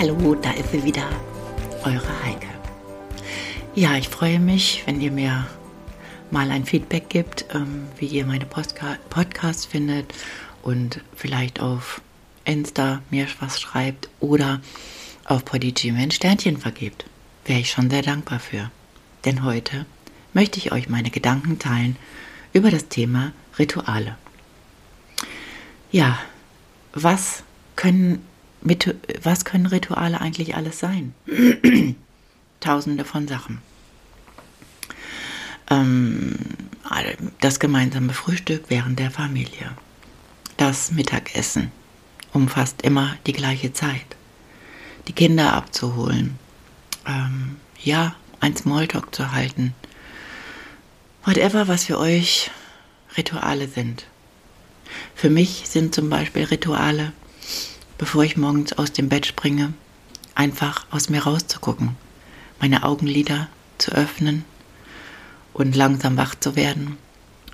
Hallo, da ist sie wieder, eure Heike. Ja, ich freue mich, wenn ihr mir mal ein Feedback gibt, ähm, wie ihr meine Postka Podcasts findet und vielleicht auf Insta mir was schreibt oder auf Podigy mir ein Sternchen vergebt. Wäre ich schon sehr dankbar für. Denn heute möchte ich euch meine Gedanken teilen über das Thema Rituale. Ja, was können mit, was können Rituale eigentlich alles sein? Tausende von Sachen. Ähm, das gemeinsame Frühstück während der Familie. Das Mittagessen umfasst immer die gleiche Zeit. Die Kinder abzuholen. Ähm, ja, ein Smalltalk zu halten. Whatever, was für euch Rituale sind. Für mich sind zum Beispiel Rituale bevor ich morgens aus dem Bett springe, einfach aus mir rauszugucken, meine Augenlider zu öffnen und langsam wach zu werden,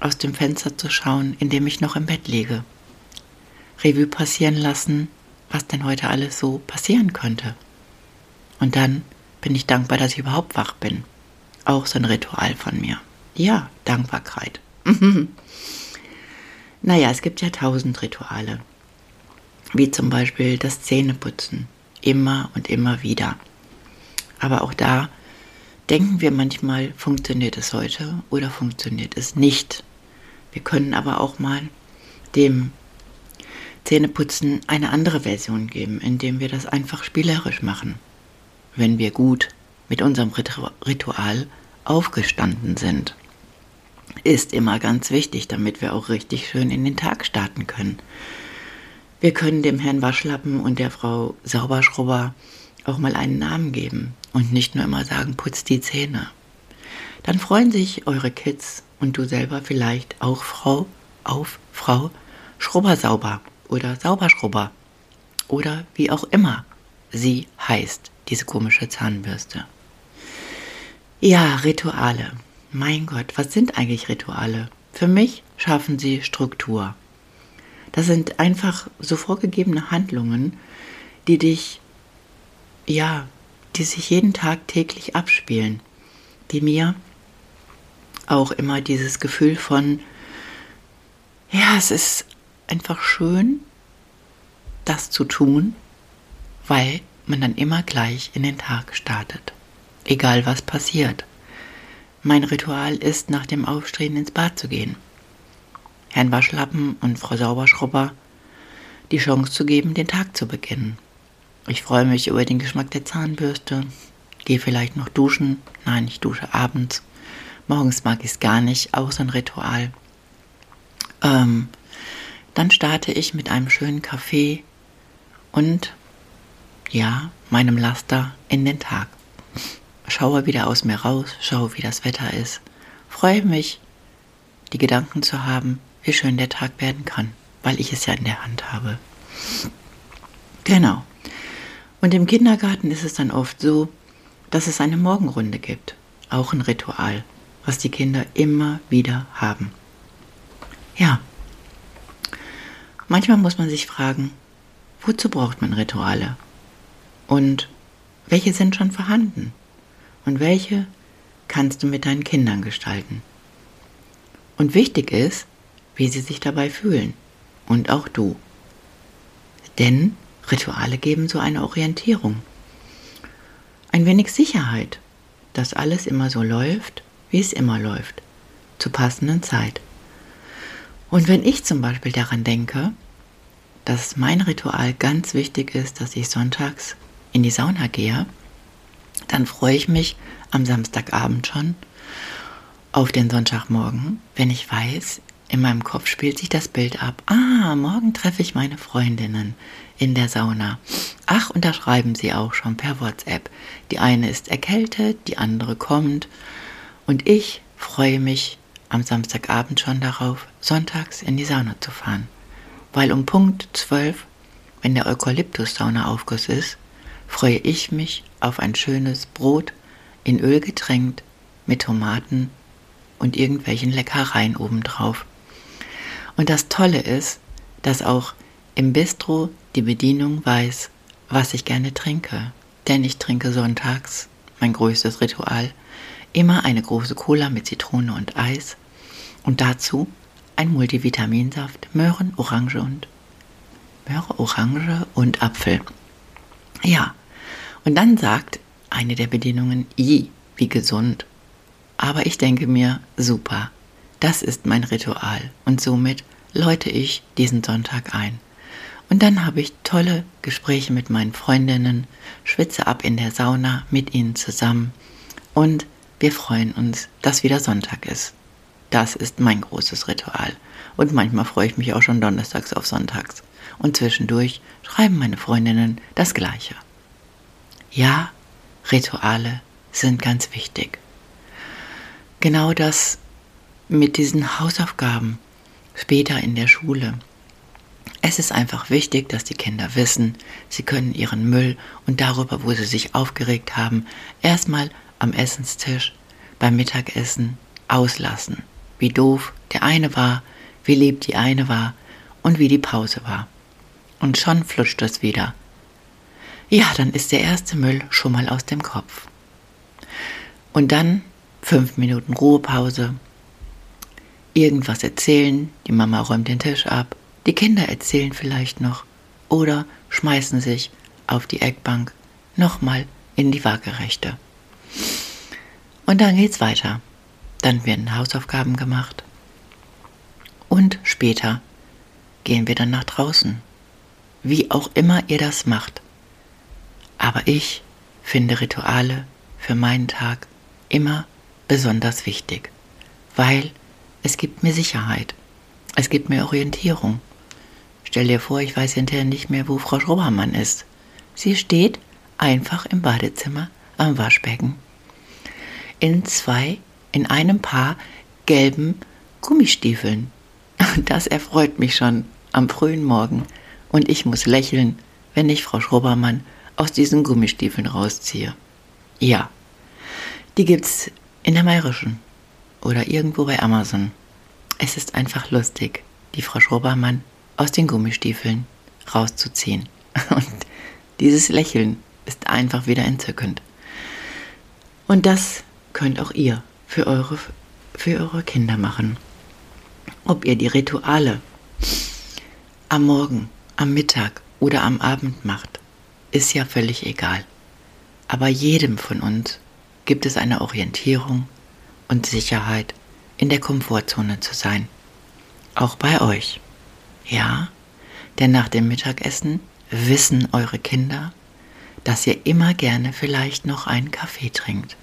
aus dem Fenster zu schauen, in dem ich noch im Bett liege. Revue passieren lassen, was denn heute alles so passieren könnte. Und dann bin ich dankbar, dass ich überhaupt wach bin. Auch so ein Ritual von mir. Ja, Dankbarkeit. naja, es gibt ja tausend Rituale wie zum Beispiel das Zähneputzen, immer und immer wieder. Aber auch da denken wir manchmal, funktioniert es heute oder funktioniert es nicht. Wir können aber auch mal dem Zähneputzen eine andere Version geben, indem wir das einfach spielerisch machen. Wenn wir gut mit unserem Ritual aufgestanden sind. Ist immer ganz wichtig, damit wir auch richtig schön in den Tag starten können. Wir können dem Herrn Waschlappen und der Frau Sauberschrubber auch mal einen Namen geben und nicht nur immer sagen, putz die Zähne. Dann freuen sich eure Kids und du selber vielleicht auch Frau auf Frau Schrubbersauber oder Sauberschrubber oder wie auch immer sie heißt, diese komische Zahnbürste. Ja, Rituale. Mein Gott, was sind eigentlich Rituale? Für mich schaffen sie Struktur. Das sind einfach so vorgegebene Handlungen, die dich, ja, die sich jeden Tag täglich abspielen, die mir auch immer dieses Gefühl von, ja, es ist einfach schön, das zu tun, weil man dann immer gleich in den Tag startet, egal was passiert. Mein Ritual ist, nach dem Aufstehen ins Bad zu gehen. Herrn Waschlappen und Frau Sauberschrubber die Chance zu geben, den Tag zu beginnen. Ich freue mich über den Geschmack der Zahnbürste, gehe vielleicht noch duschen. Nein, ich dusche abends. Morgens mag ich es gar nicht, auch so ein Ritual. Ähm, dann starte ich mit einem schönen Kaffee und ja, meinem Laster in den Tag. Schaue wieder aus mir raus, schaue, wie das Wetter ist. Freue mich, die Gedanken zu haben, wie schön der Tag werden kann, weil ich es ja in der Hand habe. Genau. Und im Kindergarten ist es dann oft so, dass es eine Morgenrunde gibt. Auch ein Ritual, was die Kinder immer wieder haben. Ja. Manchmal muss man sich fragen, wozu braucht man Rituale? Und welche sind schon vorhanden? Und welche kannst du mit deinen Kindern gestalten? Und wichtig ist, wie sie sich dabei fühlen. Und auch du. Denn Rituale geben so eine Orientierung. Ein wenig Sicherheit, dass alles immer so läuft, wie es immer läuft, zur passenden Zeit. Und wenn ich zum Beispiel daran denke, dass mein Ritual ganz wichtig ist, dass ich sonntags in die Sauna gehe, dann freue ich mich am Samstagabend schon auf den Sonntagmorgen, wenn ich weiß, in meinem Kopf spielt sich das Bild ab. Ah, morgen treffe ich meine Freundinnen in der Sauna. Ach, und da schreiben sie auch schon per WhatsApp. Die eine ist erkältet, die andere kommt. Und ich freue mich am Samstagabend schon darauf, sonntags in die Sauna zu fahren. Weil um Punkt 12, wenn der Eukalyptus-Saunaaufguss ist, freue ich mich auf ein schönes Brot in Öl getränkt mit Tomaten und irgendwelchen Leckereien obendrauf. Und das Tolle ist, dass auch im Bistro die Bedienung weiß, was ich gerne trinke. Denn ich trinke sonntags, mein größtes Ritual, immer eine große Cola mit Zitrone und Eis und dazu ein Multivitaminsaft, Möhren, Orange und Möhre, Orange und Apfel. Ja, und dann sagt eine der Bedienungen, i, wie gesund. Aber ich denke mir, super, das ist mein Ritual und somit läute ich diesen Sonntag ein. Und dann habe ich tolle Gespräche mit meinen Freundinnen, schwitze ab in der Sauna mit ihnen zusammen und wir freuen uns, dass wieder Sonntag ist. Das ist mein großes Ritual. Und manchmal freue ich mich auch schon donnerstags auf sonntags. Und zwischendurch schreiben meine Freundinnen das Gleiche. Ja, Rituale sind ganz wichtig. Genau das mit diesen Hausaufgaben später in der Schule. Es ist einfach wichtig, dass die Kinder wissen, sie können ihren Müll und darüber, wo sie sich aufgeregt haben, erstmal am Essenstisch beim Mittagessen auslassen. Wie doof der eine war, wie lieb die eine war und wie die Pause war. Und schon flutscht es wieder. Ja, dann ist der erste Müll schon mal aus dem Kopf. Und dann fünf Minuten Ruhepause, irgendwas erzählen, die Mama räumt den Tisch ab, die Kinder erzählen vielleicht noch oder schmeißen sich auf die Eckbank nochmal in die Waagerechte. Und dann geht's weiter. Dann werden Hausaufgaben gemacht. Und später gehen wir dann nach draußen. Wie auch immer ihr das macht. Aber ich finde Rituale für meinen Tag immer besonders wichtig, weil es gibt mir Sicherheit. Es gibt mir Orientierung. Stell dir vor, ich weiß hinterher nicht mehr, wo Frau Schrobermann ist. Sie steht einfach im Badezimmer am Waschbecken. In zwei, in einem Paar gelben Gummistiefeln. Das erfreut mich schon am frühen Morgen. Und ich muss lächeln, wenn ich Frau Schrobermann aus diesen Gummistiefeln rausziehe. Ja, die gibt's in der Mayrischen oder irgendwo bei Amazon. Es ist einfach lustig, die Frau Schrobermann aus den Gummistiefeln rauszuziehen. Und dieses Lächeln ist einfach wieder entzückend. Und das könnt auch ihr für eure, für eure Kinder machen. Ob ihr die Rituale am Morgen, am Mittag oder am Abend macht, ist ja völlig egal. Aber jedem von uns gibt es eine Orientierung und Sicherheit, in der Komfortzone zu sein. Auch bei euch. Ja, denn nach dem Mittagessen wissen eure Kinder, dass ihr immer gerne vielleicht noch einen Kaffee trinkt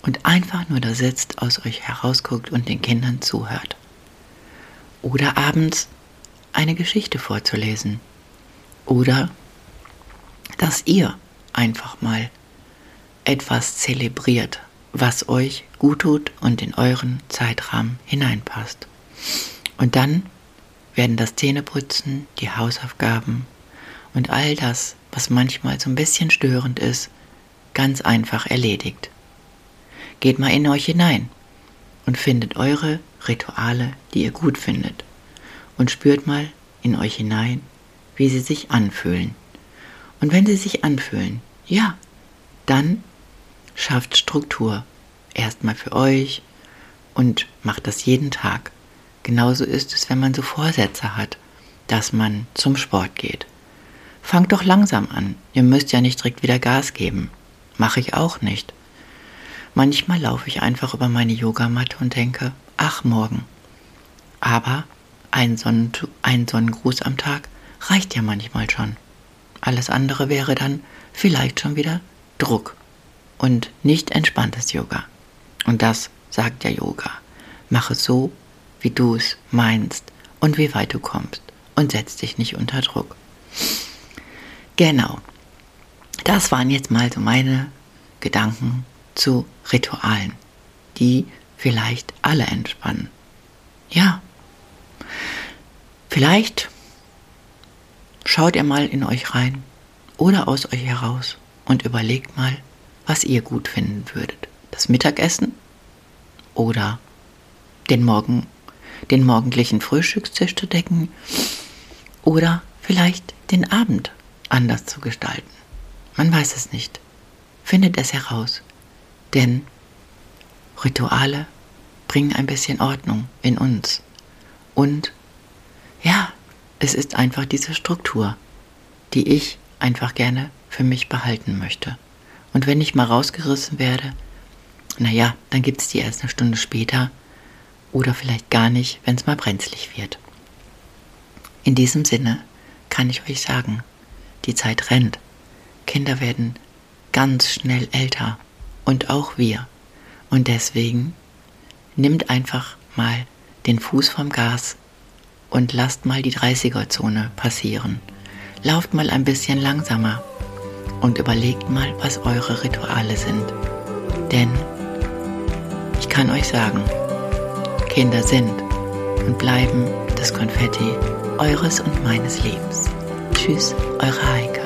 und einfach nur da sitzt, aus euch herausguckt und den Kindern zuhört. Oder abends eine Geschichte vorzulesen. Oder dass ihr einfach mal etwas zelebriert, was euch gut tut und in euren Zeitrahmen hineinpasst. Und dann werden das Zähneputzen, die Hausaufgaben und all das, was manchmal so ein bisschen störend ist, ganz einfach erledigt. Geht mal in euch hinein und findet eure Rituale, die ihr gut findet. Und spürt mal in euch hinein, wie sie sich anfühlen. Und wenn sie sich anfühlen, ja, dann schafft Struktur. Erstmal für euch und macht das jeden Tag. Genauso ist es, wenn man so Vorsätze hat, dass man zum Sport geht. Fangt doch langsam an. Ihr müsst ja nicht direkt wieder Gas geben. Mache ich auch nicht. Manchmal laufe ich einfach über meine Yogamatte und denke, ach morgen. Aber ein, Sonnen ein Sonnengruß am Tag reicht ja manchmal schon. Alles andere wäre dann vielleicht schon wieder Druck und nicht entspanntes Yoga. Und das sagt ja Yoga. Mache so, wie du es meinst und wie weit du kommst und setz dich nicht unter Druck. Genau. Das waren jetzt mal so meine Gedanken zu Ritualen, die vielleicht alle entspannen. Ja. Vielleicht schaut ihr mal in euch rein oder aus euch heraus und überlegt mal, was ihr gut finden würdet. Das Mittagessen oder den Morgen, den morgendlichen Frühstückstisch zu decken oder vielleicht den Abend anders zu gestalten. Man weiß es nicht. Findet es heraus. Denn Rituale bringen ein bisschen Ordnung in uns. Und ja, es ist einfach diese Struktur, die ich einfach gerne für mich behalten möchte. Und wenn ich mal rausgerissen werde, naja, dann gibt es die erst eine Stunde später oder vielleicht gar nicht, wenn es mal brenzlig wird. In diesem Sinne kann ich euch sagen, die Zeit rennt. Kinder werden ganz schnell älter und auch wir. Und deswegen nimmt einfach mal den Fuß vom Gas und lasst mal die 30er-Zone passieren. Lauft mal ein bisschen langsamer und überlegt mal, was eure Rituale sind. Denn ich kann euch sagen, Kinder sind und bleiben das Konfetti eures und meines Lebens. Tschüss, eure Heike.